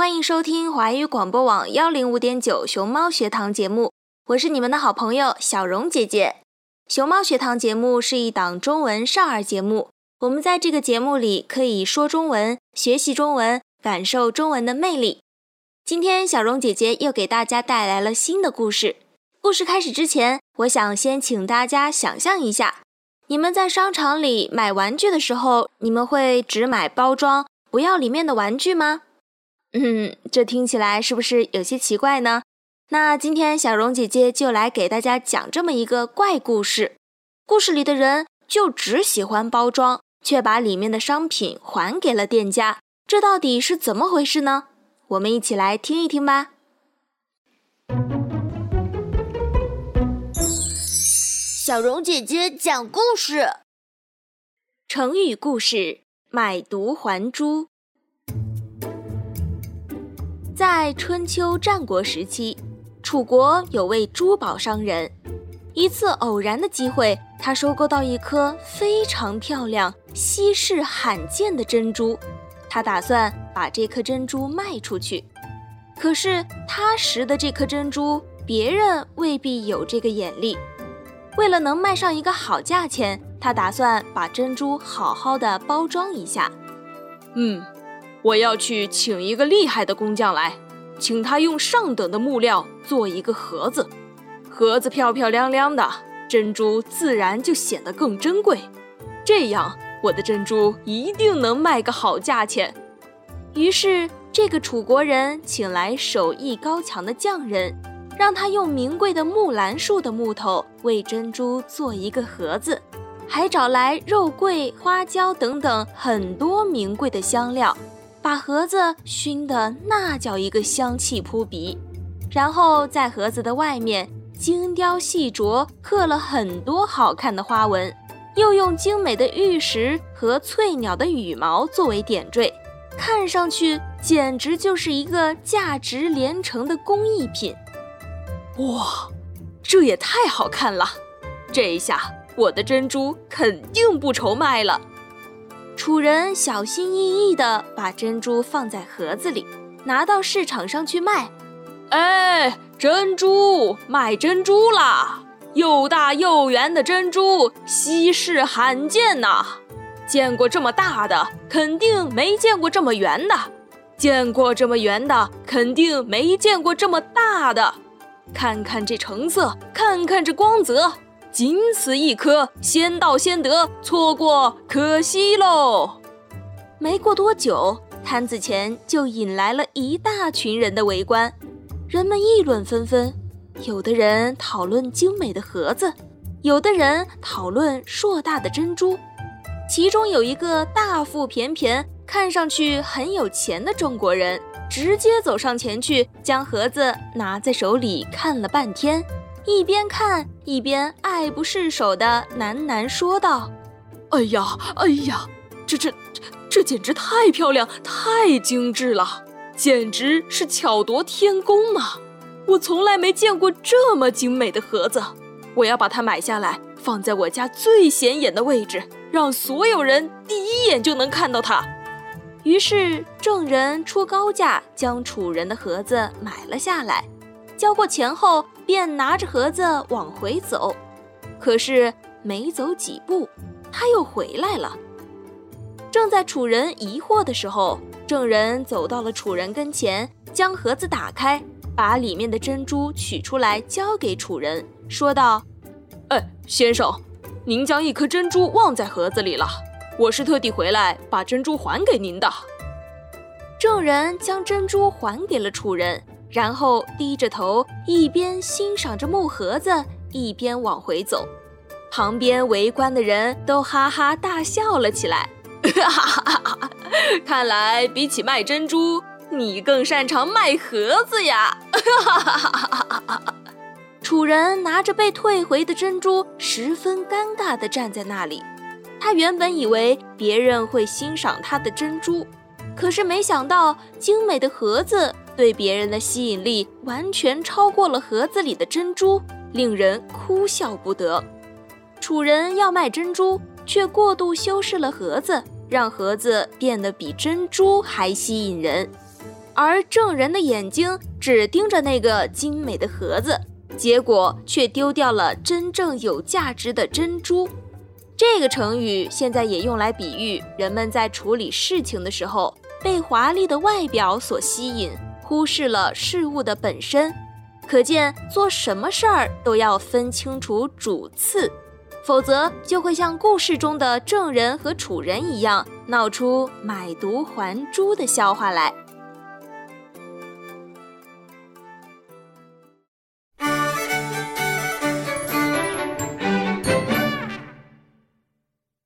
欢迎收听华语广播网幺零五点九熊猫学堂节目，我是你们的好朋友小荣姐姐。熊猫学堂节目是一档中文少儿节目，我们在这个节目里可以说中文、学习中文、感受中文的魅力。今天小荣姐姐又给大家带来了新的故事。故事开始之前，我想先请大家想象一下，你们在商场里买玩具的时候，你们会只买包装，不要里面的玩具吗？嗯，这听起来是不是有些奇怪呢？那今天小荣姐姐就来给大家讲这么一个怪故事。故事里的人就只喜欢包装，却把里面的商品还给了店家，这到底是怎么回事呢？我们一起来听一听吧。小荣姐姐讲故事，成语故事：买椟还珠。在春秋战国时期，楚国有位珠宝商人。一次偶然的机会，他收购到一颗非常漂亮、稀世罕见的珍珠。他打算把这颗珍珠卖出去。可是他拾的这颗珍珠，别人未必有这个眼力。为了能卖上一个好价钱，他打算把珍珠好好的包装一下。嗯。我要去请一个厉害的工匠来，请他用上等的木料做一个盒子，盒子漂漂亮亮的，珍珠自然就显得更珍贵。这样，我的珍珠一定能卖个好价钱。于是，这个楚国人请来手艺高强的匠人，让他用名贵的木兰树的木头为珍珠做一个盒子，还找来肉桂、花椒等等很多名贵的香料。把盒子熏得那叫一个香气扑鼻，然后在盒子的外面精雕细琢刻了很多好看的花纹，又用精美的玉石和翠鸟的羽毛作为点缀，看上去简直就是一个价值连城的工艺品。哇，这也太好看了！这一下我的珍珠肯定不愁卖了。楚人小心翼翼地把珍珠放在盒子里，拿到市场上去卖。哎，珍珠卖珍珠啦！又大又圆的珍珠，稀世罕见呐！见过这么大的，肯定没见过这么圆的；见过这么圆的，肯定没见过这么大的。看看这成色，看看这光泽。仅此一颗，先到先得，错过可惜喽。没过多久，摊子前就引来了一大群人的围观，人们议论纷纷，有的人讨论精美的盒子，有的人讨论硕大的珍珠。其中有一个大腹便便、看上去很有钱的中国人，直接走上前去，将盒子拿在手里看了半天。一边看一边爱不释手的喃喃说道：“哎呀，哎呀，这这这这简直太漂亮、太精致了，简直是巧夺天工啊！我从来没见过这么精美的盒子，我要把它买下来，放在我家最显眼的位置，让所有人第一眼就能看到它。”于是众人出高价将楚人的盒子买了下来。交过钱后，便拿着盒子往回走。可是没走几步，他又回来了。正在楚人疑惑的时候，证人走到了楚人跟前，将盒子打开，把里面的珍珠取出来，交给楚人，说道：“哎，先生，您将一颗珍珠忘在盒子里了。我是特地回来把珍珠还给您的。”证人将珍珠还给了楚人。然后低着头，一边欣赏着木盒子，一边往回走。旁边围观的人都哈哈大笑了起来。看来比起卖珍珠，你更擅长卖盒子呀！楚人拿着被退回的珍珠，十分尴尬地站在那里。他原本以为别人会欣赏他的珍珠，可是没想到精美的盒子对别人的吸引力完全超过了盒子里的珍珠，令人哭笑不得。楚人要卖珍珠，却过度修饰了盒子，让盒子变得比珍珠还吸引人。而证人的眼睛只盯着那个精美的盒子，结果却丢掉了真正有价值的珍珠。这个成语现在也用来比喻人们在处理事情的时候被华丽的外表所吸引，忽视了事物的本身。可见做什么事儿都要分清楚主次。否则就会像故事中的证人和楚人一样，闹出买椟还珠的笑话来。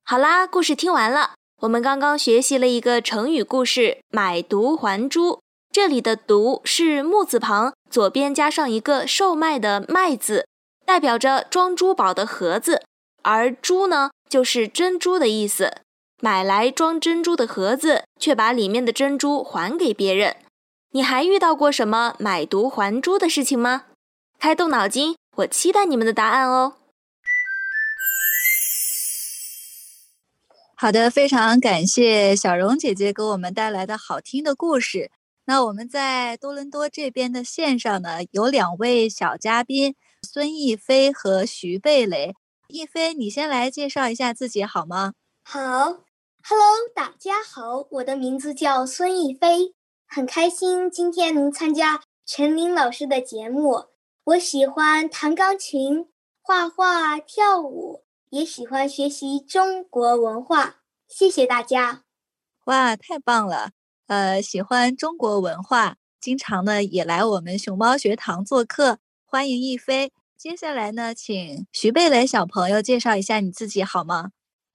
好啦，故事听完了。我们刚刚学习了一个成语故事“买椟还珠”，这里的“椟”是木字旁，左边加上一个售卖的“卖”字，代表着装珠宝的盒子。而珠呢，就是珍珠的意思。买来装珍珠的盒子，却把里面的珍珠还给别人。你还遇到过什么买椟还珠的事情吗？开动脑筋，我期待你们的答案哦。好的，非常感谢小荣姐姐给我们带来的好听的故事。那我们在多伦多这边的线上呢，有两位小嘉宾，孙逸飞和徐蓓蕾。逸飞，你先来介绍一下自己好吗？好，Hello，大家好，我的名字叫孙逸飞，很开心今天能参加陈琳老师的节目。我喜欢弹钢琴、画画、跳舞，也喜欢学习中国文化。谢谢大家。哇，太棒了！呃，喜欢中国文化，经常呢也来我们熊猫学堂做客，欢迎逸飞。接下来呢，请徐贝雷小朋友介绍一下你自己好吗？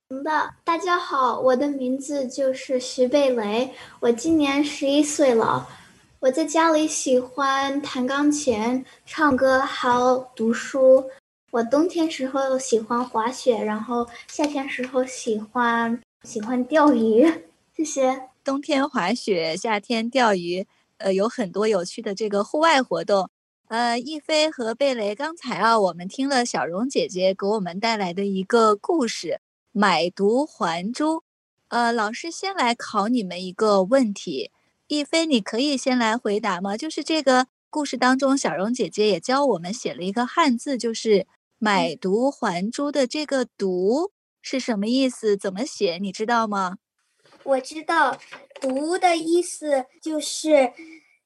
好的，大家好，我的名字就是徐贝雷，我今年十一岁了。我在家里喜欢弹钢琴、唱歌，还有读书。我冬天时候喜欢滑雪，然后夏天时候喜欢喜欢钓鱼。谢谢。冬天滑雪，夏天钓鱼，呃，有很多有趣的这个户外活动。呃，逸飞和贝雷，刚才啊，我们听了小荣姐姐给我们带来的一个故事——买椟还珠。呃，老师先来考你们一个问题，逸飞，你可以先来回答吗？就是这个故事当中，小荣姐姐也教我们写了一个汉字，就是“买椟还珠”的这个“椟”是什么意思？怎么写？你知道吗？我知道，“椟”的意思就是。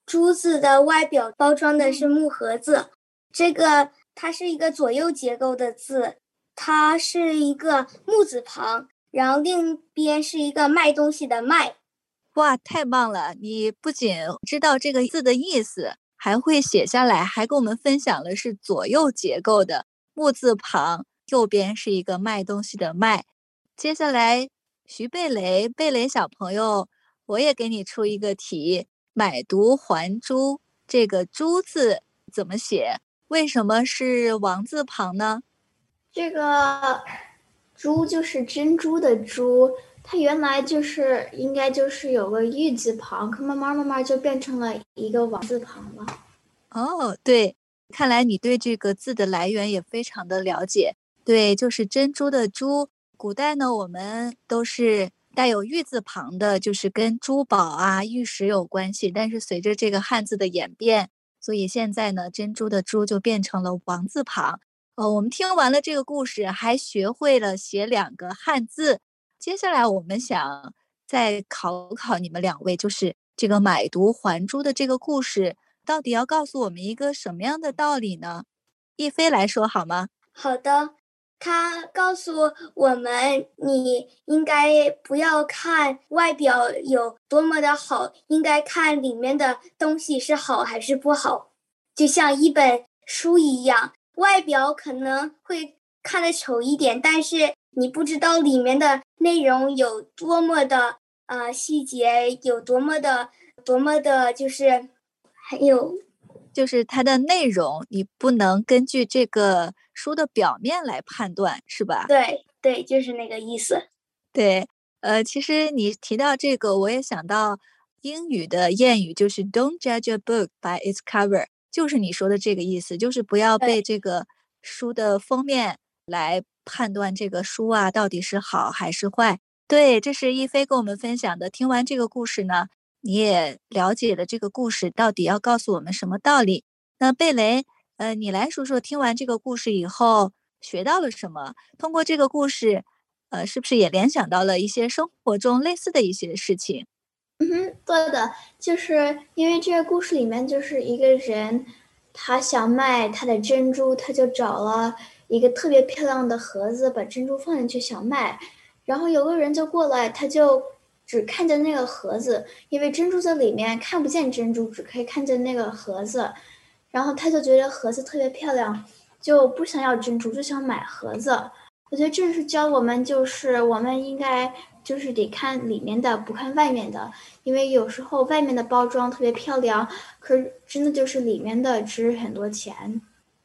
珠子的外表包装的是木盒子，这个它是一个左右结构的字，它是一个木字旁，然后另一边是一个卖东西的卖。哇，太棒了！你不仅知道这个字的意思，还会写下来，还跟我们分享了是左右结构的木字旁，右边是一个卖东西的卖。接下来，徐贝雷，贝雷小朋友，我也给你出一个题。买椟还珠，这个“珠”字怎么写？为什么是王字旁呢？这个“珠”就是珍珠的“珠”，它原来就是应该就是有个玉字旁，可慢慢慢慢就变成了一个王字旁了。哦，对，看来你对这个字的来源也非常的了解。对，就是珍珠的“珠”。古代呢，我们都是。带有玉字旁的，就是跟珠宝啊、玉石有关系。但是随着这个汉字的演变，所以现在呢，珍珠的“珠”就变成了王字旁。呃，我们听完了这个故事，还学会了写两个汉字。接下来我们想再考考你们两位，就是这个买椟还珠的这个故事，到底要告诉我们一个什么样的道理呢？一飞来说好吗？好的。他告诉我们，你应该不要看外表有多么的好，应该看里面的东西是好还是不好。就像一本书一样，外表可能会看得丑一点，但是你不知道里面的内容有多么的呃细节，有多么的多么的，就是还有就是它的内容，你不能根据这个书的表面来判断，是吧？对对，就是那个意思。对，呃，其实你提到这个，我也想到英语的谚语，就是 "Don't judge a book by its cover"，就是你说的这个意思，就是不要被这个书的封面来判断这个书啊到底是好还是坏。对，这是一菲跟我们分享的。听完这个故事呢？你也了解了这个故事到底要告诉我们什么道理？那贝雷，呃，你来说说，听完这个故事以后学到了什么？通过这个故事，呃，是不是也联想到了一些生活中类似的一些事情？嗯哼，对的，就是因为这个故事里面就是一个人，他想卖他的珍珠，他就找了一个特别漂亮的盒子，把珍珠放进去想卖，然后有个人就过来，他就。只看见那个盒子，因为珍珠在里面看不见珍珠，只可以看见那个盒子。然后他就觉得盒子特别漂亮，就不想要珍珠，就想买盒子。我觉得这是教我们，就是我们应该就是得看里面的，不看外面的，因为有时候外面的包装特别漂亮，可真的就是里面的值很多钱。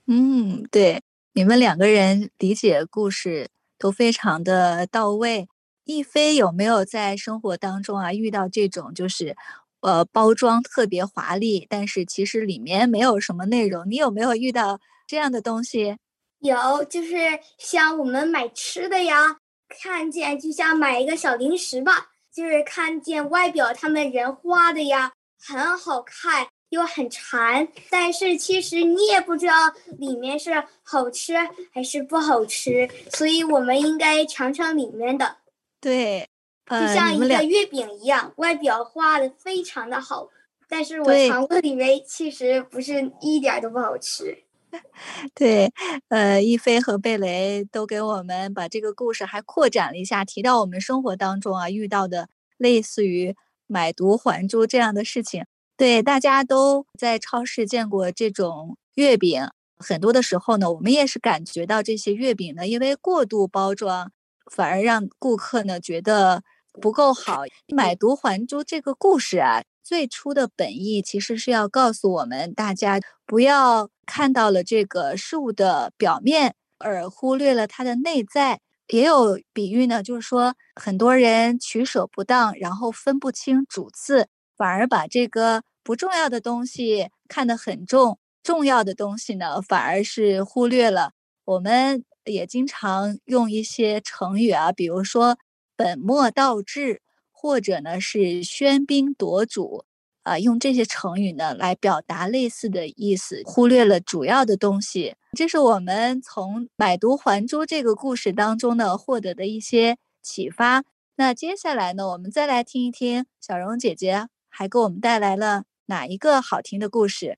嗯，对，你们两个人理解故事都非常的到位。亦菲有没有在生活当中啊遇到这种就是，呃，包装特别华丽，但是其实里面没有什么内容？你有没有遇到这样的东西？有，就是像我们买吃的呀，看见就像买一个小零食吧，就是看见外表他们人画的呀，很好看又很馋，但是其实你也不知道里面是好吃还是不好吃，所以我们应该尝尝里面的。对，就像一个月饼一样，外表画的非常的好，但是我尝过里面其实不是一点都不好吃。对，呃，一菲和贝雷都给我们把这个故事还扩展了一下，提到我们生活当中啊遇到的类似于买椟还珠这样的事情。对，大家都在超市见过这种月饼，很多的时候呢，我们也是感觉到这些月饼呢，因为过度包装。反而让顾客呢觉得不够好。买椟还珠这个故事啊，最初的本意其实是要告诉我们大家，不要看到了这个事物的表面，而忽略了它的内在。也有比喻呢，就是说很多人取舍不当，然后分不清主次，反而把这个不重要的东西看得很重，重要的东西呢反而是忽略了。我们。也经常用一些成语啊，比如说本末倒置，或者呢是喧宾夺主啊，用这些成语呢来表达类似的意思，忽略了主要的东西。这是我们从买椟还珠这个故事当中呢获得的一些启发。那接下来呢，我们再来听一听小荣姐姐还给我们带来了哪一个好听的故事。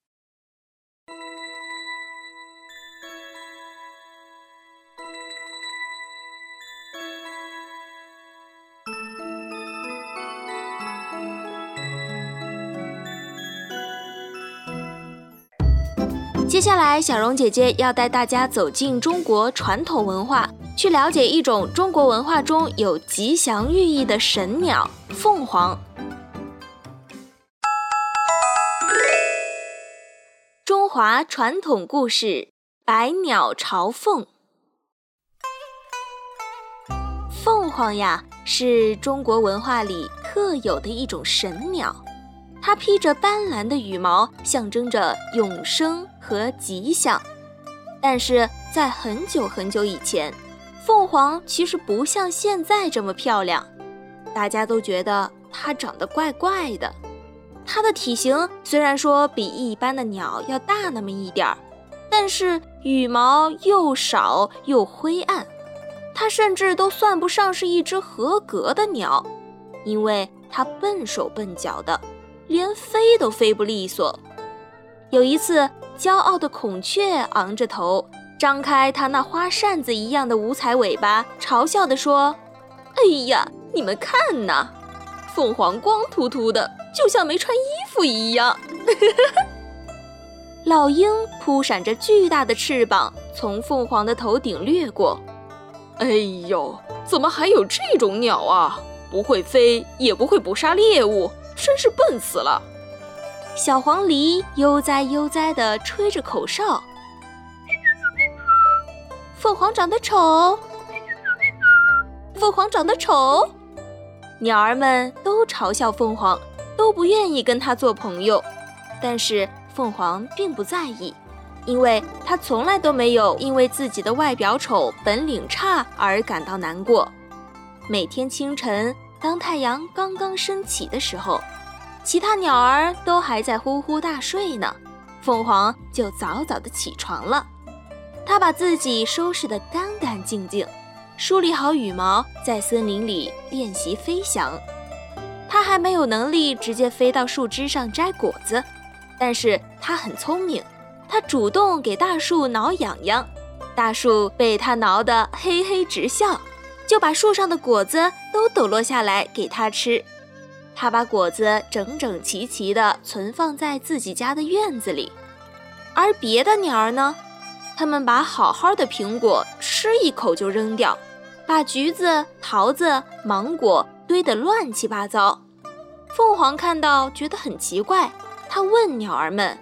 接下来，小荣姐姐要带大家走进中国传统文化，去了解一种中国文化中有吉祥寓意的神鸟——凤凰。中华传统故事：百鸟朝凤。凤凰呀，是中国文化里特有的一种神鸟。它披着斑斓的羽毛，象征着永生和吉祥。但是在很久很久以前，凤凰其实不像现在这么漂亮，大家都觉得它长得怪怪的。它的体型虽然说比一般的鸟要大那么一点儿，但是羽毛又少又灰暗，它甚至都算不上是一只合格的鸟，因为它笨手笨脚的。连飞都飞不利索。有一次，骄傲的孔雀昂着头，张开它那花扇子一样的五彩尾巴，嘲笑地说：“哎呀，你们看呐，凤凰光秃秃的，就像没穿衣服一样。”老鹰扑闪着巨大的翅膀，从凤凰的头顶掠过。哎呦，怎么还有这种鸟啊？不会飞，也不会捕杀猎物。真是笨死了！小黄鹂悠哉悠哉地吹着口哨。凤凰长得丑，凤凰长得丑，鸟儿们都嘲笑凤凰，都不愿意跟它做朋友。但是凤凰并不在意，因为它从来都没有因为自己的外表丑、本领差而感到难过。每天清晨，当太阳刚刚升起的时候，其他鸟儿都还在呼呼大睡呢，凤凰就早早的起床了。它把自己收拾得干干净净，梳理好羽毛，在森林里练习飞翔。它还没有能力直接飞到树枝上摘果子，但是它很聪明，它主动给大树挠痒痒，大树被它挠得嘿嘿直笑，就把树上的果子都抖落下来给它吃。它把果子整整齐齐地存放在自己家的院子里，而别的鸟儿呢？它们把好好的苹果吃一口就扔掉，把橘子、桃子、芒果堆得乱七八糟。凤凰看到觉得很奇怪，它问鸟儿们：“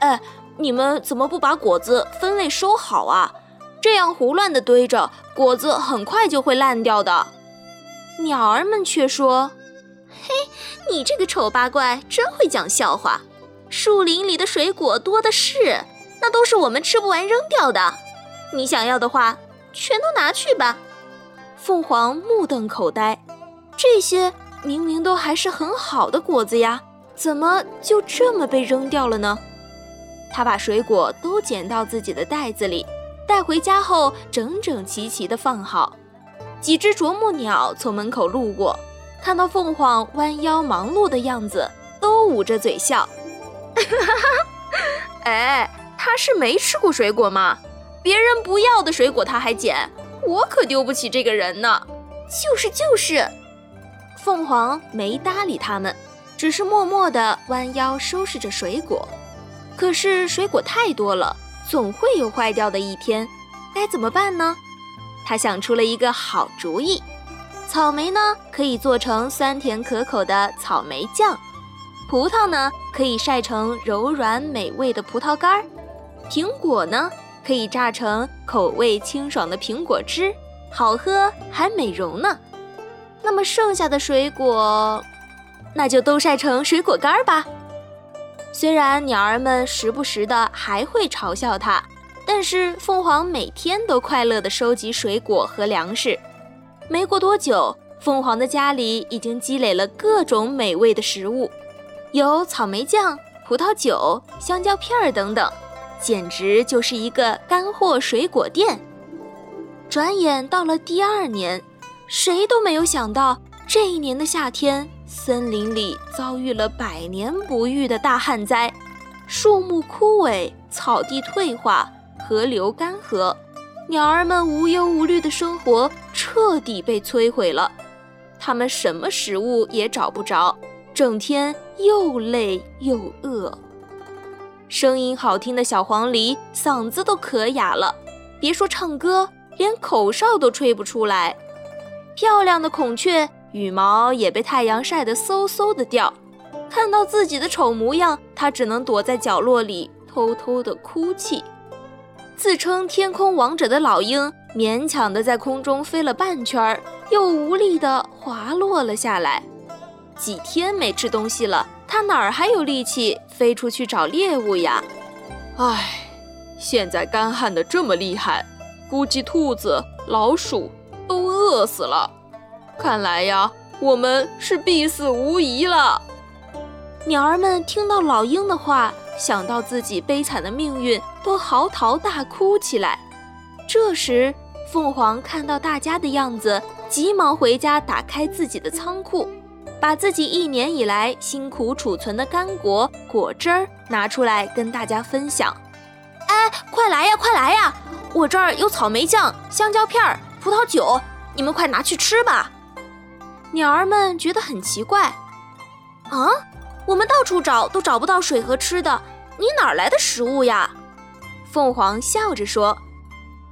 哎，你们怎么不把果子分类收好啊？这样胡乱的堆着，果子很快就会烂掉的。”鸟儿们却说：“嘿，你这个丑八怪真会讲笑话！树林里的水果多的是。”那都是我们吃不完扔掉的，你想要的话，全都拿去吧。凤凰目瞪口呆，这些明明都还是很好的果子呀，怎么就这么被扔掉了呢？他把水果都捡到自己的袋子里，带回家后整整齐齐地放好。几只啄木鸟从门口路过，看到凤凰弯腰忙碌的样子，都捂着嘴笑。哈哈哈！哎。他是没吃过水果吗？别人不要的水果他还捡，我可丢不起这个人呢。就是就是，凤凰没搭理他们，只是默默地弯腰收拾着水果。可是水果太多了，总会有坏掉的一天，该怎么办呢？他想出了一个好主意：草莓呢可以做成酸甜可口的草莓酱，葡萄呢可以晒成柔软美味的葡萄干儿。苹果呢，可以榨成口味清爽的苹果汁，好喝还美容呢。那么剩下的水果，那就都晒成水果干儿吧。虽然鸟儿们时不时的还会嘲笑它，但是凤凰每天都快乐地收集水果和粮食。没过多久，凤凰的家里已经积累了各种美味的食物，有草莓酱、葡萄酒、香蕉片儿等等。简直就是一个干货水果店。转眼到了第二年，谁都没有想到，这一年的夏天，森林里遭遇了百年不遇的大旱灾，树木枯萎，草地退化，河流干涸，鸟儿们无忧无虑的生活彻底被摧毁了。它们什么食物也找不着，整天又累又饿。声音好听的小黄鹂嗓子都咳哑了，别说唱歌，连口哨都吹不出来。漂亮的孔雀羽毛也被太阳晒得嗖嗖的掉，看到自己的丑模样，它只能躲在角落里偷偷的哭泣。自称天空王者的老鹰勉强的在空中飞了半圈，又无力的滑落了下来。几天没吃东西了。它哪儿还有力气飞出去找猎物呀？唉，现在干旱的这么厉害，估计兔子、老鼠都饿死了。看来呀，我们是必死无疑了。鸟儿们听到老鹰的话，想到自己悲惨的命运，都嚎啕大哭起来。这时，凤凰看到大家的样子，急忙回家打开自己的仓库。把自己一年以来辛苦储存的干果果汁儿拿出来跟大家分享。哎，快来呀，快来呀！我这儿有草莓酱、香蕉片儿、葡萄酒，你们快拿去吃吧。鸟儿们觉得很奇怪，啊，我们到处找都找不到水和吃的，你哪来的食物呀？凤凰笑着说：“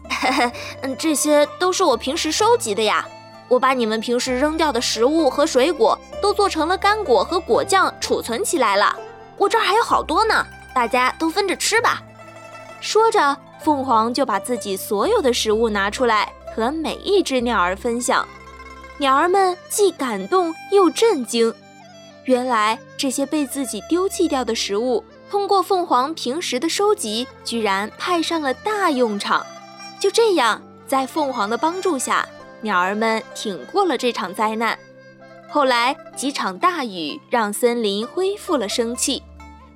嘿嘿，嗯，这些都是我平时收集的呀。”我把你们平时扔掉的食物和水果都做成了干果和果酱，储存起来了。我这儿还有好多呢，大家都分着吃吧。说着，凤凰就把自己所有的食物拿出来，和每一只鸟儿分享。鸟儿们既感动又震惊，原来这些被自己丢弃掉的食物，通过凤凰平时的收集，居然派上了大用场。就这样，在凤凰的帮助下，鸟儿们挺过了这场灾难。后来几场大雨让森林恢复了生气。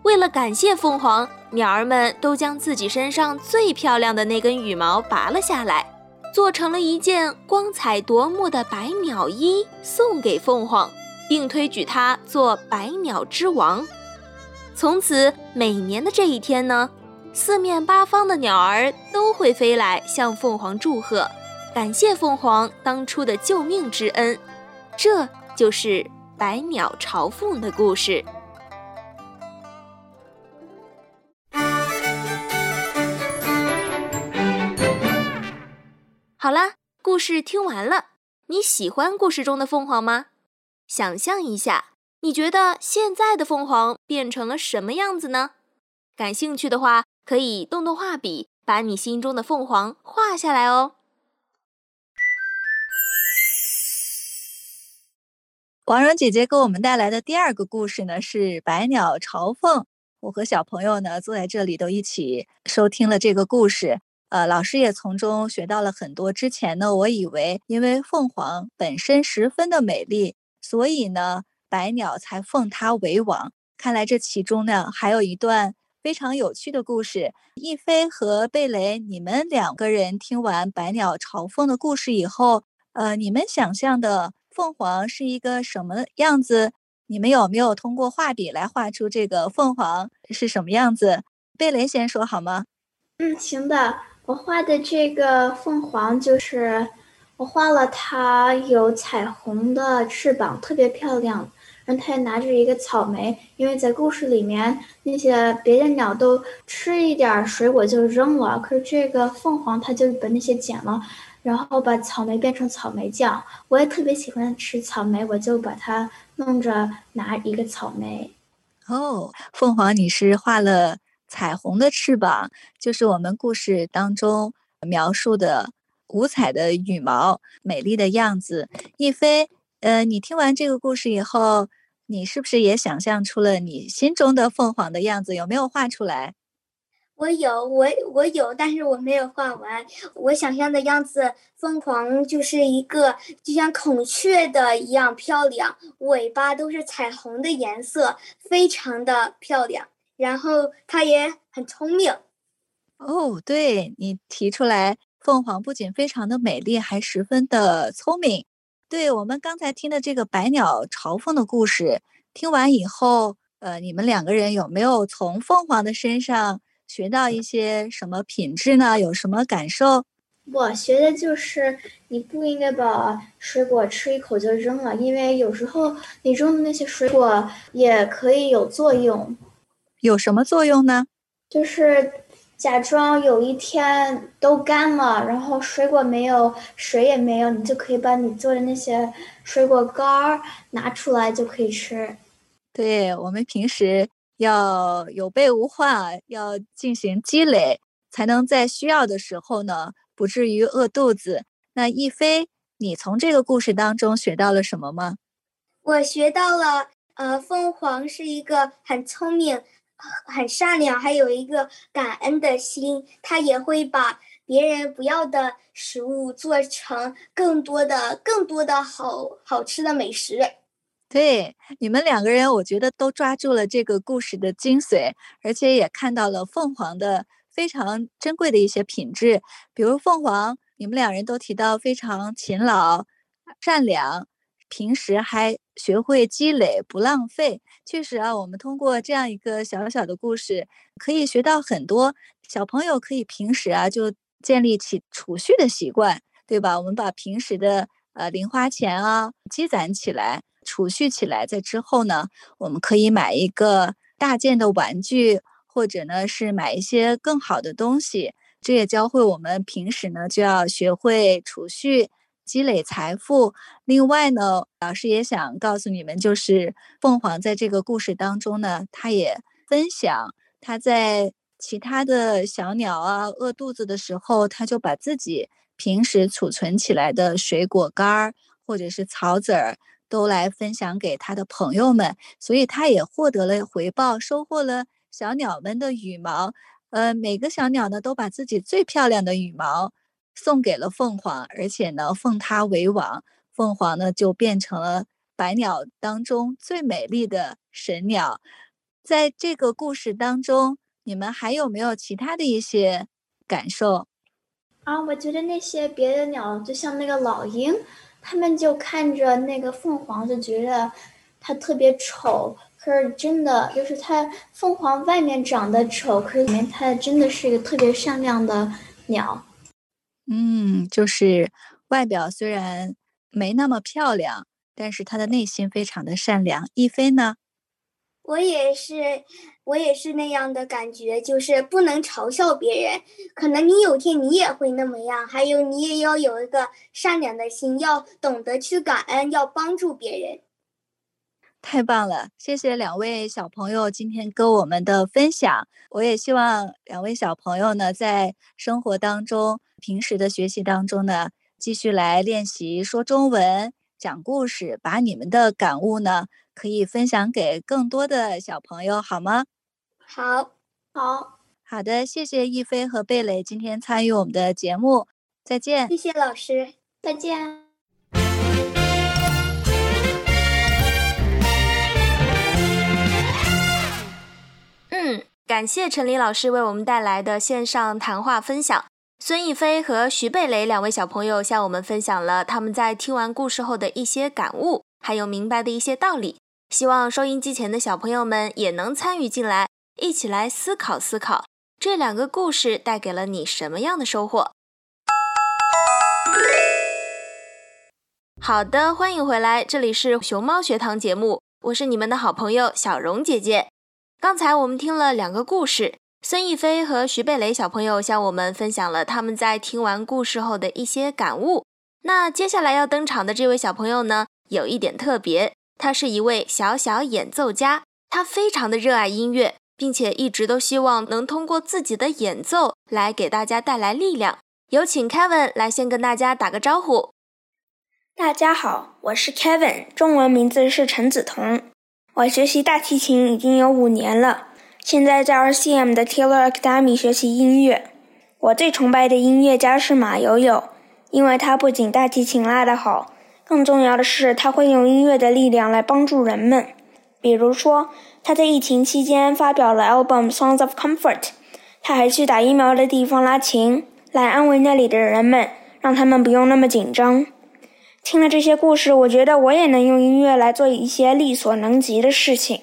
为了感谢凤凰，鸟儿们都将自己身上最漂亮的那根羽毛拔了下来，做成了一件光彩夺目的百鸟衣，送给凤凰，并推举它做百鸟之王。从此，每年的这一天呢，四面八方的鸟儿都会飞来向凤凰祝贺，感谢凤凰当初的救命之恩。这。就是百鸟朝凤的故事。好啦，故事听完了。你喜欢故事中的凤凰吗？想象一下，你觉得现在的凤凰变成了什么样子呢？感兴趣的话，可以动动画笔，把你心中的凤凰画下来哦。王蓉姐姐给我们带来的第二个故事呢，是《百鸟朝凤》。我和小朋友呢坐在这里，都一起收听了这个故事。呃，老师也从中学到了很多。之前呢，我以为因为凤凰本身十分的美丽，所以呢，百鸟才奉它为王。看来这其中呢，还有一段非常有趣的故事。逸飞和贝雷，你们两个人听完《百鸟朝凤》的故事以后，呃，你们想象的。凤凰是一个什么样子？你们有没有通过画笔来画出这个凤凰是什么样子？贝雷先说好吗？嗯，行的。我画的这个凤凰就是我画了它有彩虹的翅膀，特别漂亮。然后它也拿着一个草莓，因为在故事里面那些别的鸟都吃一点水果就扔了，可是这个凤凰它就把那些捡了。然后把草莓变成草莓酱，我也特别喜欢吃草莓，我就把它弄着拿一个草莓。哦，凤凰，你是画了彩虹的翅膀，就是我们故事当中描述的五彩的羽毛，美丽的样子。一飞，呃，你听完这个故事以后，你是不是也想象出了你心中的凤凰的样子？有没有画出来？我有，我我有，但是我没有画完。我想象的样子，凤凰就是一个就像孔雀的一样漂亮，尾巴都是彩虹的颜色，非常的漂亮。然后它也很聪明。哦，对你提出来，凤凰不仅非常的美丽，还十分的聪明。对我们刚才听的这个百鸟朝凤的故事，听完以后，呃，你们两个人有没有从凤凰的身上？学到一些什么品质呢？有什么感受？我学的就是你不应该把水果吃一口就扔了，因为有时候你扔的那些水果也可以有作用。有什么作用呢？就是假装有一天都干了，然后水果没有，水也没有，你就可以把你做的那些水果干儿拿出来就可以吃。对我们平时。要有备无患，要进行积累，才能在需要的时候呢，不至于饿肚子。那一飞，你从这个故事当中学到了什么吗？我学到了，呃，凤凰是一个很聪明、很善良，还有一个感恩的心。他也会把别人不要的食物做成更多的、更多的好好吃的美食。对你们两个人，我觉得都抓住了这个故事的精髓，而且也看到了凤凰的非常珍贵的一些品质。比如凤凰，你们两人都提到非常勤劳、善良，平时还学会积累，不浪费。确实啊，我们通过这样一个小小的故事，可以学到很多。小朋友可以平时啊就建立起储蓄的习惯，对吧？我们把平时的呃零花钱啊积攒起来。储蓄起来，在之后呢，我们可以买一个大件的玩具，或者呢是买一些更好的东西。这也教会我们平时呢就要学会储蓄、积累财富。另外呢，老师也想告诉你们，就是凤凰在这个故事当中呢，它也分享他在其他的小鸟啊饿肚子的时候，他就把自己平时储存起来的水果干儿或者是草籽儿都来分享给他的朋友们，所以他也获得了回报，收获了小鸟们的羽毛。呃，每个小鸟呢都把自己最漂亮的羽毛送给了凤凰，而且呢奉它为王，凤凰呢就变成了。百鸟当中最美丽的神鸟，在这个故事当中，你们还有没有其他的一些感受？啊，我觉得那些别的鸟，就像那个老鹰，他们就看着那个凤凰，就觉得它特别丑。可是真的，就是它凤凰外面长得丑，可是里面它真的是一个特别善良的鸟。嗯，就是外表虽然没那么漂亮。但是他的内心非常的善良。亦菲呢？我也是，我也是那样的感觉，就是不能嘲笑别人。可能你有天你也会那么样。还有，你也要有一个善良的心，要懂得去感恩，要帮助别人。太棒了，谢谢两位小朋友今天跟我们的分享。我也希望两位小朋友呢，在生活当中、平时的学习当中呢，继续来练习说中文。讲故事，把你们的感悟呢，可以分享给更多的小朋友，好吗？好，好，好的，谢谢一菲和贝蕾今天参与我们的节目，再见。谢谢老师，再见。嗯，感谢陈黎老师为我们带来的线上谈话分享。孙艺飞和徐贝雷两位小朋友向我们分享了他们在听完故事后的一些感悟，还有明白的一些道理。希望收音机前的小朋友们也能参与进来，一起来思考思考这两个故事带给了你什么样的收获。好的，欢迎回来，这里是熊猫学堂节目，我是你们的好朋友小荣姐姐。刚才我们听了两个故事。孙艺飞和徐贝雷小朋友向我们分享了他们在听完故事后的一些感悟。那接下来要登场的这位小朋友呢，有一点特别，他是一位小小演奏家，他非常的热爱音乐，并且一直都希望能通过自己的演奏来给大家带来力量。有请 Kevin 来先跟大家打个招呼。大家好，我是 Kevin，中文名字是陈子彤，我学习大提琴已经有五年了。现在在 RCM 的 Taylor Academy 学习音乐。我最崇拜的音乐家是马友友，因为他不仅大提琴拉得好，更重要的是他会用音乐的力量来帮助人们。比如说，他在疫情期间发表了 album Songs of Comfort，他还去打疫苗的地方拉琴，来安慰那里的人们，让他们不用那么紧张。听了这些故事，我觉得我也能用音乐来做一些力所能及的事情。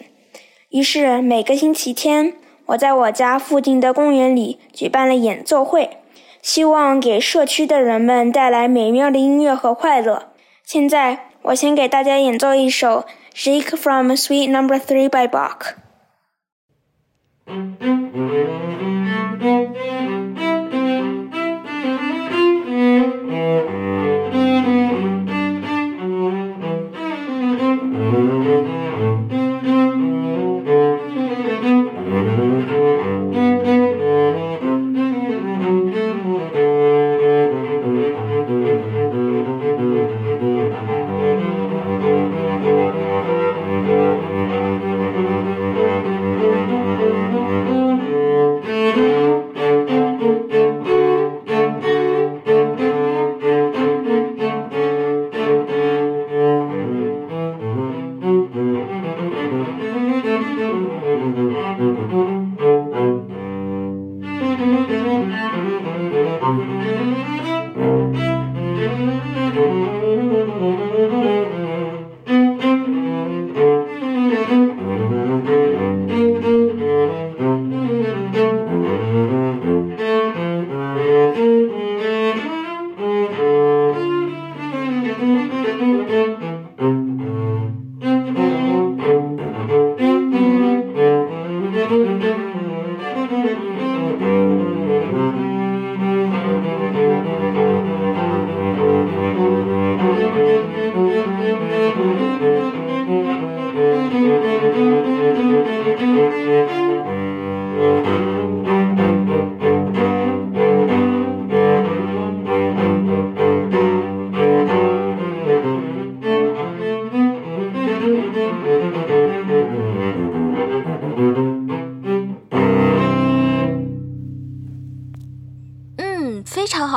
于是每个星期天，我在我家附近的公园里举办了演奏会，希望给社区的人们带来美妙的音乐和快乐。现在我先给大家演奏一首《Jake from Sweet Number Three by Bach》。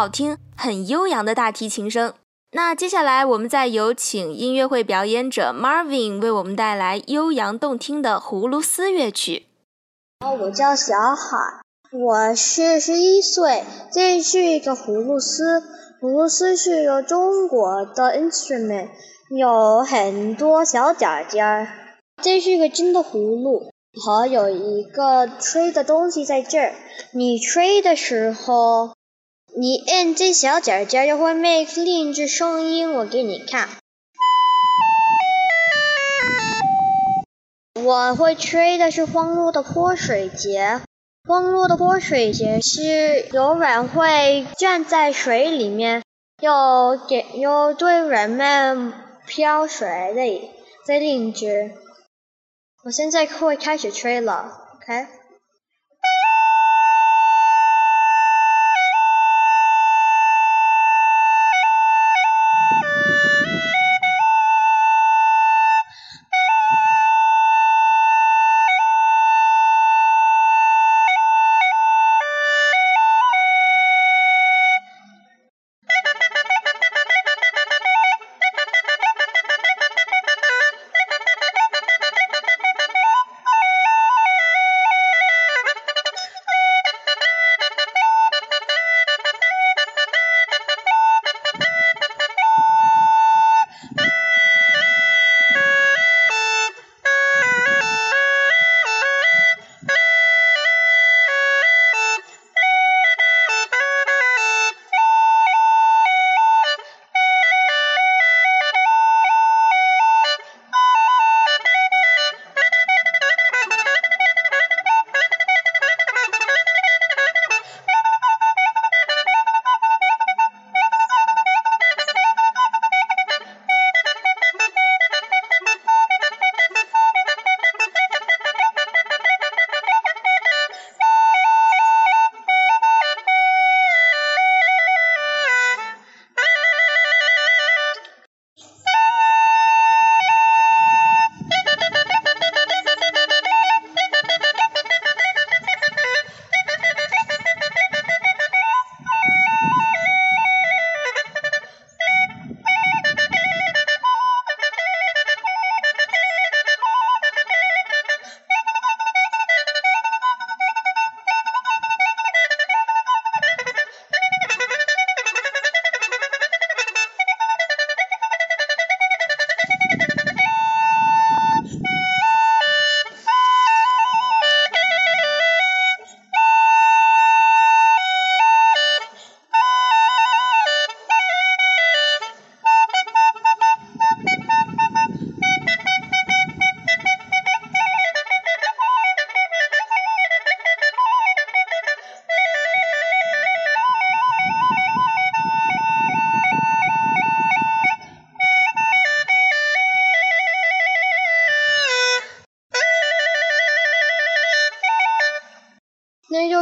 好听、很悠扬的大提琴声。那接下来，我们再有请音乐会表演者 Marvin 为我们带来悠扬动听的葫芦丝乐曲。哦我叫小海，我是十一岁，这是一个葫芦丝。葫芦丝是一个中国的 instrument，有很多小脚尖儿。这是一个真的葫芦。好，有一个吹的东西在这儿。你吹的时候，你按这小尖尖就会 make 另一只声音。我给你看。我会吹的是荒落的泼水节。荒落的泼水节是有人会站在水里面，又给又对人们飘水的在另一只。我现在会开始吹了，OK？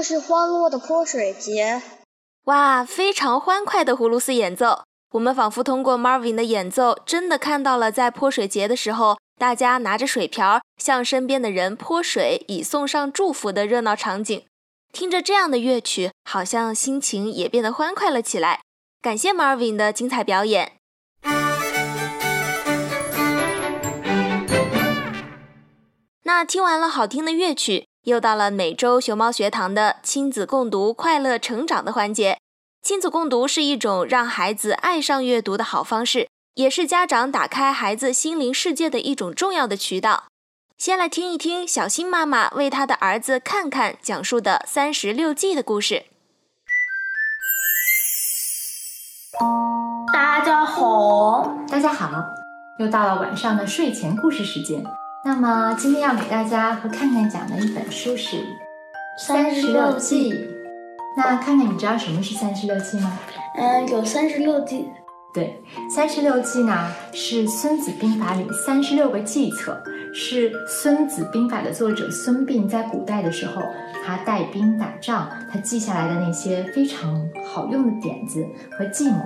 是欢乐的泼水节，哇，非常欢快的葫芦丝演奏。我们仿佛通过 Marvin 的演奏，真的看到了在泼水节的时候，大家拿着水瓢向身边的人泼水，以送上祝福的热闹场景。听着这样的乐曲，好像心情也变得欢快了起来。感谢 Marvin 的精彩表演。那听完了好听的乐曲。又到了每周熊猫学堂的亲子共读、快乐成长的环节。亲子共读是一种让孩子爱上阅读的好方式，也是家长打开孩子心灵世界的一种重要的渠道。先来听一听小新妈妈为她的儿子看看讲述的三十六计的故事。大家好，大家好，又到了晚上的睡前故事时间。那么今天要给大家和看看讲的一本书是《三十六计》。那看看你知道什么是三十六计吗？嗯，有三十六计。对，三十六计呢是《孙子兵法》里三十六个计策，是《孙子兵法》的作者孙膑在古代的时候，他带兵打仗，他记下来的那些非常好用的点子和计谋。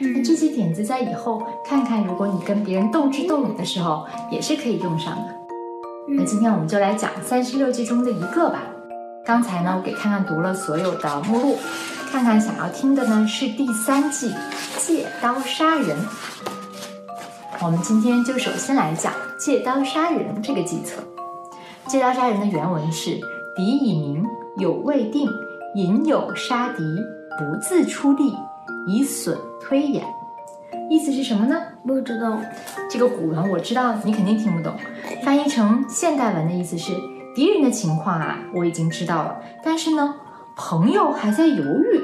那这些点子在以后看看，如果你跟别人斗智斗勇的时候，也是可以用上的。那今天我们就来讲三十六计中的一个吧，刚才呢，我给看看读了所有的目录，看看想要听的呢是第三计借刀杀人。我们今天就首先来讲借刀杀人这个计策。借刀杀人的原文是：敌已明，有未定，引有杀敌，不自出力，以损推演。意思是什么呢？不知道。这个古文我知道，你肯定听不懂。翻译成现代文的意思是：敌人的情况啊，我已经知道了，但是呢，朋友还在犹豫。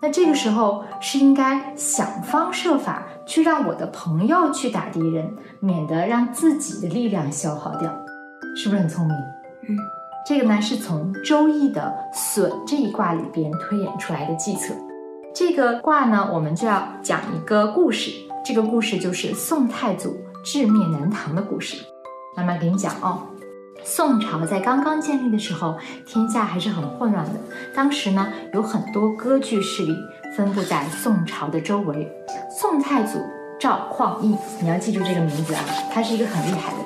那这个时候是应该想方设法去让我的朋友去打敌人，免得让自己的力量消耗掉，是不是很聪明？嗯，这个呢是从《周易》的损这一卦里边推演出来的计策。这个卦呢，我们就要讲一个故事。这个故事就是宋太祖致灭南唐的故事。慢慢给你讲哦。宋朝在刚刚建立的时候，天下还是很混乱的。当时呢，有很多割据势力分布在宋朝的周围。宋太祖赵匡胤，你要记住这个名字啊，他是一个很厉害的。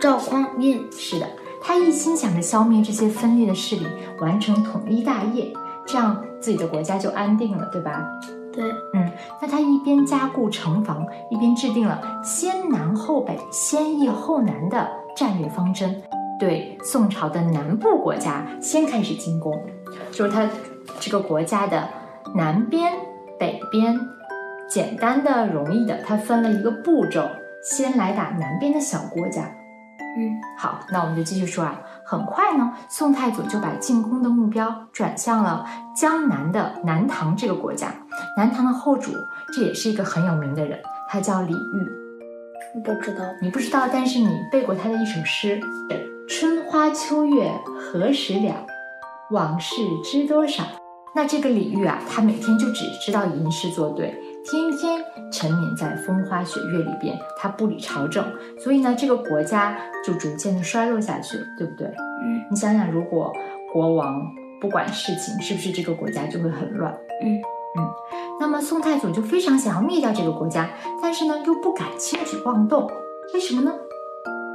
赵匡胤是的，他一心想着消灭这些分裂的势力，完成统一大业，这样自己的国家就安定了，对吧？对，嗯，那他一边加固城防，一边制定了先南后北、先易后难的战略方针。对宋朝的南部国家先开始进攻，就是他这个国家的南边、北边，简单的、容易的，他分了一个步骤，先来打南边的小国家。嗯，好，那我们就继续说啊。很快呢，宋太祖就把进攻的目标转向了江南的南唐这个国家。南唐的后主，这也是一个很有名的人，他叫李煜。不知道，你不知道，但是你背过他的一首诗。春花秋月何时了？往事知多少？那这个李煜啊，他每天就只知道吟诗作对，天天沉湎在风花雪月里边，他不理朝政，所以呢，这个国家就逐渐的衰落下去了，对不对？嗯，你想想，如果国王不管事情，是不是这个国家就会很乱？嗯嗯。那么宋太祖就非常想要灭掉这个国家，但是呢，又不敢轻举妄动，为什么呢？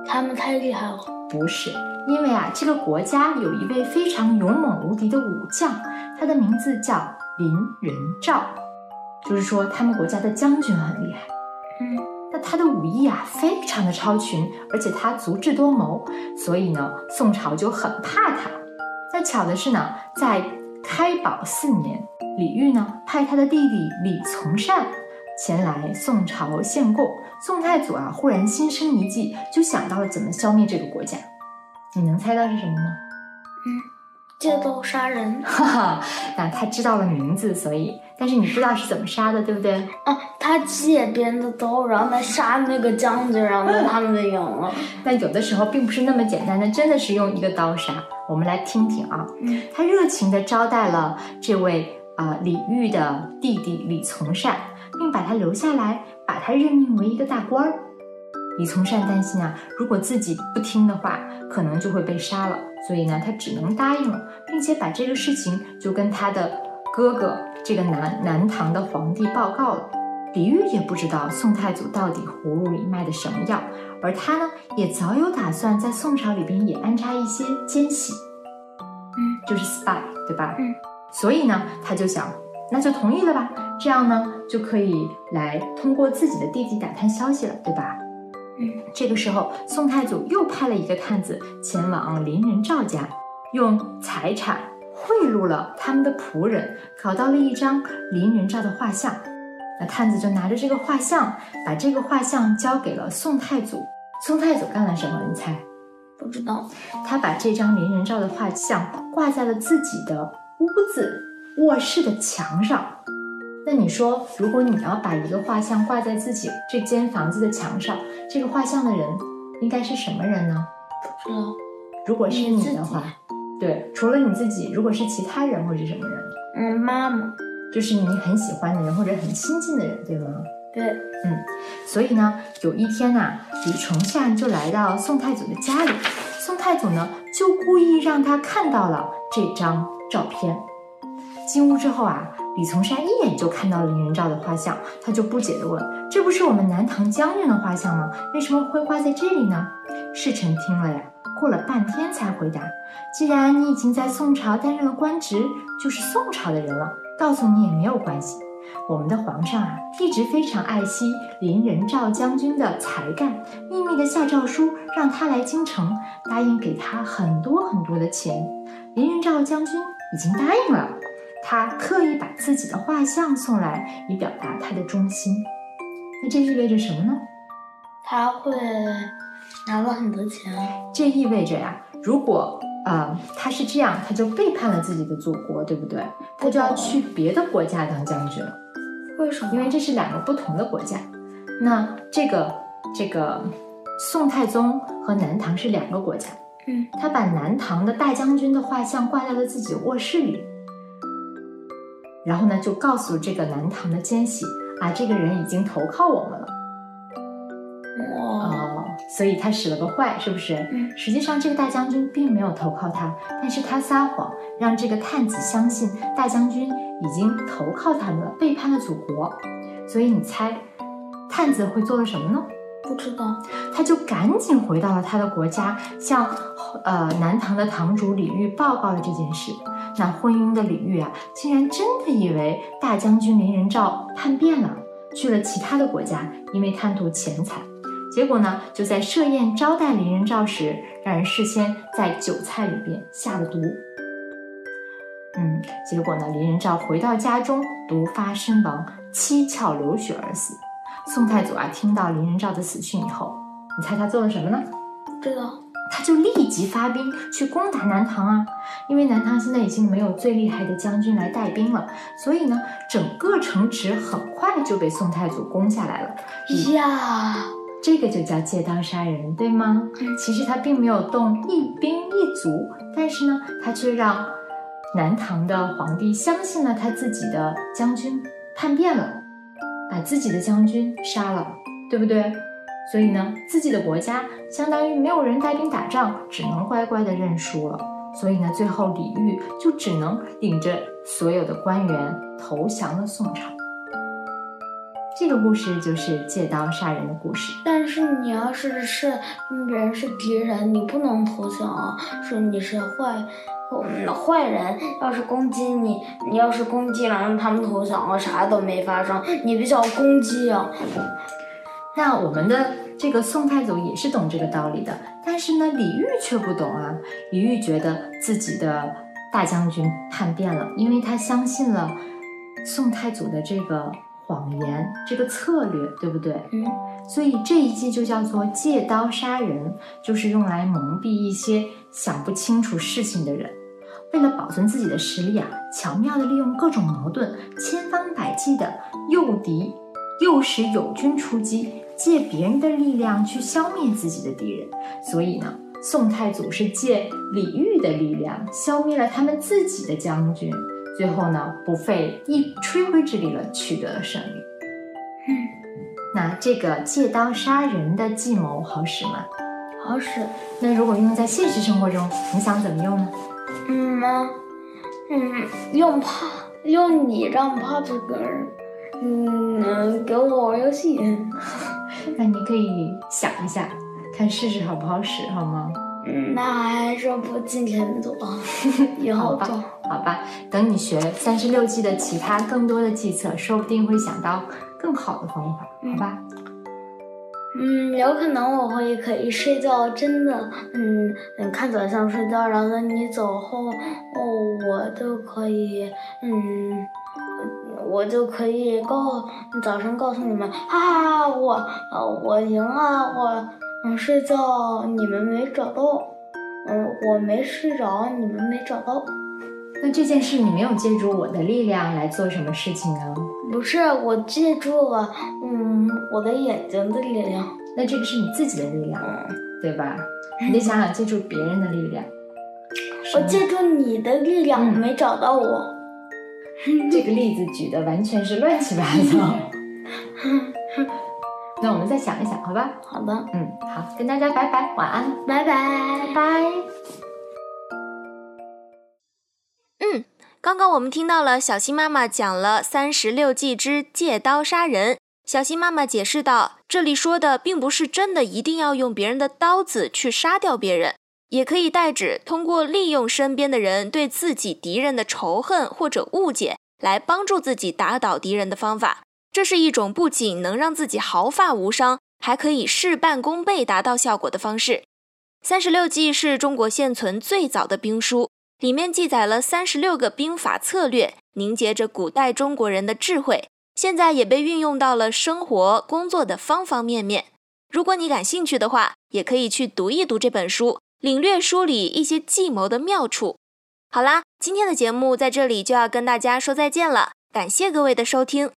他们太厉害了。不是，因为啊，这个国家有一位非常勇猛无敌的武将，他的名字叫林仁兆，就是说他们国家的将军很厉害。嗯，那他的武艺啊，非常的超群，而且他足智多谋，所以呢，宋朝就很怕他。那巧的是呢，在开宝四年，李煜呢派他的弟弟李从善前来宋朝献贡。宋太祖啊，忽然心生一计，就想到了怎么消灭这个国家。你能猜到是什么吗？嗯，借刀杀人。哈哈，那他知道了名字，所以，但是你不知道是怎么杀的，对不对？啊，他借别人的刀，然后他杀那个将军，然后他们就赢了。那有的时候并不是那么简单的，真的是用一个刀杀。我们来听听啊，嗯，他热情地招待了这位啊、呃、李煜的弟弟李从善，并把他留下来。把他任命为一个大官儿，李从善担心啊，如果自己不听的话，可能就会被杀了，所以呢，他只能答应了，并且把这个事情就跟他的哥哥这个南南唐的皇帝报告了。李煜也不知道宋太祖到底葫芦里卖的什么药，而他呢，也早有打算在宋朝里边也安插一些奸细，嗯，就是 spy，对吧？嗯，所以呢，他就想，那就同意了吧。这样呢，就可以来通过自己的弟弟打探消息了，对吧？嗯，这个时候，宋太祖又派了一个探子前往林仁兆家，用财产贿赂了他们的仆人，搞到了一张林仁兆的画像。那探子就拿着这个画像，把这个画像交给了宋太祖。宋太祖干了什么？你猜？不知道。他把这张林仁兆的画像挂在了自己的屋子卧室的墙上。那你说，如果你要把一个画像挂在自己这间房子的墙上，这个画像的人应该是什么人呢？不知道。如果是你的话，对，除了你自己，如果是其他人会是什么人？嗯，妈妈。就是你很喜欢的人或者很亲近的人，对吗？对。嗯，所以呢，有一天呐、啊，李崇善就来到宋太祖的家里，宋太祖呢就故意让他看到了这张照片。进屋之后啊。李从善一眼就看到了林仁兆的画像，他就不解地问：“这不是我们南唐将军的画像吗？为什么会挂在这里呢？”侍臣听了呀，过了半天才回答：“既然你已经在宋朝担任了官职，就是宋朝的人了，告诉你也没有关系。我们的皇上啊，一直非常爱惜林仁照将军的才干，秘密的下诏书让他来京城，答应给他很多很多的钱。林仁照将军已经答应了，他特意把自己的画像送来，以表达他的忠心。那这意味着什么呢？他会拿了很多钱。这意味着呀，如果呃他是这样，他就背叛了自己的祖国，对不对？他就要去别的国家当将军了。为什么？因为这是两个不同的国家。那这个这个宋太宗和南唐是两个国家。嗯，他把南唐的大将军的画像挂在了自己卧室里，然后呢，就告诉这个南唐的奸细啊，这个人已经投靠我们了。哦，所以他使了个坏，是不是？嗯。实际上，这个大将军并没有投靠他，但是他撒谎，让这个探子相信大将军已经投靠他们了，背叛了祖国。所以你猜，探子会做了什么呢？不知道。他就赶紧回到了他的国家，向呃南唐的堂主李煜报告了这件事。那昏庸的李煜啊，竟然真的以为大将军林仁照叛变了，去了其他的国家，因为贪图钱财。结果呢，就在设宴招待林仁照时，让人事先在酒菜里边下了毒。嗯，结果呢，林仁照回到家中毒发身亡，七窍流血而死。宋太祖啊，听到林仁照的死讯以后，你猜他做了什么呢？不知道。他就立即发兵去攻打南唐啊，因为南唐现在已经没有最厉害的将军来带兵了，所以呢，整个城池很快就被宋太祖攻下来了。呀，这个就叫借刀杀人，对吗？其实他并没有动一兵一卒，但是呢，他却让南唐的皇帝相信了他自己的将军叛变了，把自己的将军杀了，对不对？所以呢，自己的国家相当于没有人带兵打仗，只能乖乖的认输了。所以呢，最后李煜就只能领着所有的官员投降了宋朝。这个故事就是借刀杀人的故事。但是你要是是别人是敌人，你不能投降啊！说你是坏，嗯，坏人要是攻击你，你要是攻击了，让他们投降了，啥都没发生，你比较攻击啊。那我们的这个宋太祖也是懂这个道理的，但是呢，李煜却不懂啊。李煜觉得自己的大将军叛变了，因为他相信了宋太祖的这个谎言，这个策略，对不对？嗯。所以这一计就叫做借刀杀人，就是用来蒙蔽一些想不清楚事情的人，为了保存自己的实力啊，巧妙地利用各种矛盾，千方百计地诱敌，诱使友军出击。借别人的力量去消灭自己的敌人，所以呢，宋太祖是借李煜的力量消灭了他们自己的将军，最后呢，不费一吹灰之力了，取得了胜利。嗯，那这个借刀杀人的计谋好使吗？好使。那如果用在现实生活中，你想怎么用呢？嗯嗯，用怕用你让怕这个人，嗯，给我玩游戏。那你可以想一下，看试试好不好使，好吗？嗯，那还是不今天做，以后做。好吧，等你学三十六计的其他更多的计策，说不定会想到更好的方法，好吧？嗯，有可能我会可以睡觉，真的，嗯嗯，看早上睡觉，然后你走后，哦，我就可以，嗯。我就可以告早上告诉你们，哈哈，我呃我赢了，我嗯睡觉你们没找到，嗯我没睡着，你们没找到。那这件事你没有借助我的力量来做什么事情呢？不是，我借助了嗯我的眼睛的力量。那这个是你自己的力量，对吧？你得想想借助别人的力量。我借助你的力量，没找到我。这个例子举的完全是乱七八糟。那我们再想一想，好吧？好的，嗯，好，跟大家拜拜，晚安，拜拜，拜拜。嗯，刚刚我们听到了小新妈妈讲了三十六计之借刀杀人。小新妈妈解释道，这里说的并不是真的一定要用别人的刀子去杀掉别人，也可以代指通过利用身边的人对自己敌人的仇恨或者误解，来帮助自己打倒敌人的方法。这是一种不仅能让自己毫发无伤，还可以事半功倍达到效果的方式。三十六计是中国现存最早的兵书，里面记载了三十六个兵法策略，凝结着古代中国人的智慧，现在也被运用到了生活工作的方方面面。如果你感兴趣的话，也可以去读一读这本书，领略书里一些计谋的妙处。好啦，今天的节目在这里就要跟大家说再见了，感谢各位的收听。